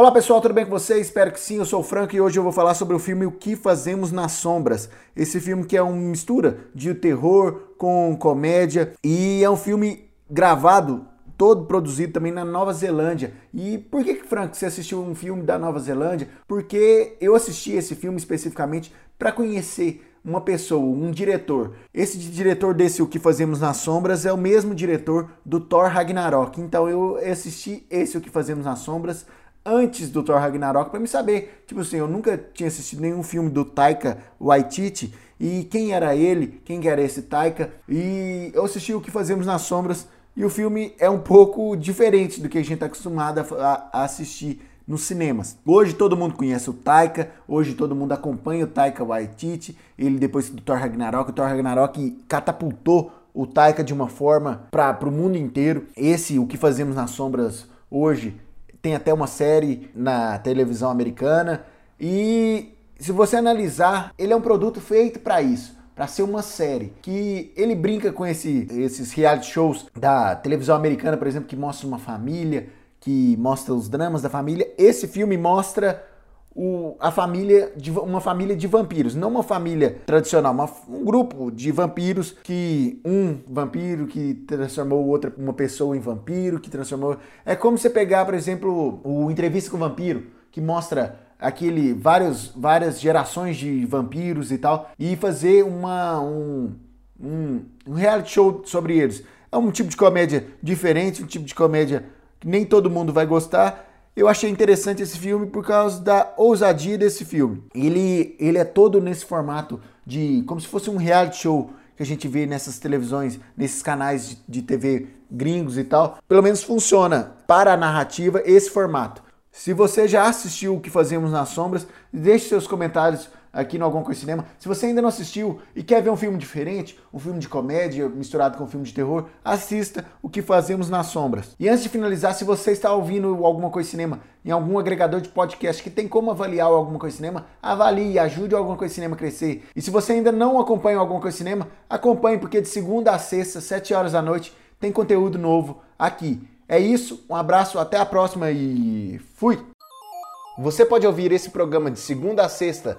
Olá pessoal, tudo bem com vocês? Espero que sim, eu sou o Franco e hoje eu vou falar sobre o filme O que Fazemos nas Sombras. Esse filme que é uma mistura de terror com comédia e é um filme gravado, todo produzido também na Nova Zelândia. E por que, Franco, você assistiu um filme da Nova Zelândia? Porque eu assisti esse filme especificamente para conhecer uma pessoa, um diretor. Esse diretor desse O que Fazemos nas Sombras é o mesmo diretor do Thor Ragnarok. Então eu assisti esse O que Fazemos nas Sombras antes do Thor Ragnarok para me saber. Tipo assim, eu nunca tinha assistido nenhum filme do Taika Waititi e quem era ele, quem era esse Taika. E eu assisti o que fazemos nas sombras e o filme é um pouco diferente do que a gente está acostumado a, a assistir nos cinemas. Hoje todo mundo conhece o Taika, hoje todo mundo acompanha o Taika Waititi, ele depois do Thor Ragnarok, o Thor Ragnarok catapultou o Taika de uma forma para o mundo inteiro. Esse, o que fazemos nas sombras hoje, tem até uma série na televisão americana e se você analisar, ele é um produto feito para isso, para ser uma série que ele brinca com esse, esses reality shows da televisão americana, por exemplo, que mostra uma família, que mostra os dramas da família. Esse filme mostra o, a família de uma família de vampiros, não uma família tradicional, uma, um grupo de vampiros que um vampiro que transformou outra uma pessoa em vampiro, que transformou é como você pegar, por exemplo, o entrevista com o vampiro, que mostra aquele vários várias gerações de vampiros e tal e fazer uma um, um, um reality show sobre eles. É um tipo de comédia diferente, um tipo de comédia que nem todo mundo vai gostar eu achei interessante esse filme por causa da ousadia desse filme. Ele, ele é todo nesse formato de como se fosse um reality show que a gente vê nessas televisões, nesses canais de, de TV gringos e tal. Pelo menos funciona para a narrativa esse formato. Se você já assistiu o que fazemos nas sombras, deixe seus comentários aqui no Alguma Coisa Cinema. Se você ainda não assistiu e quer ver um filme diferente, um filme de comédia misturado com um filme de terror, assista O que Fazemos nas Sombras. E antes de finalizar, se você está ouvindo Alguma Coisa Cinema em algum agregador de podcast que tem como avaliar Alguma Coisa Cinema, avalie ajude o Alguma Coisa Cinema a crescer. E se você ainda não acompanha Alguma Coisa Cinema, acompanhe, porque de segunda a sexta, 7 horas da noite, tem conteúdo novo aqui. É isso, um abraço, até a próxima e fui! Você pode ouvir esse programa de segunda a sexta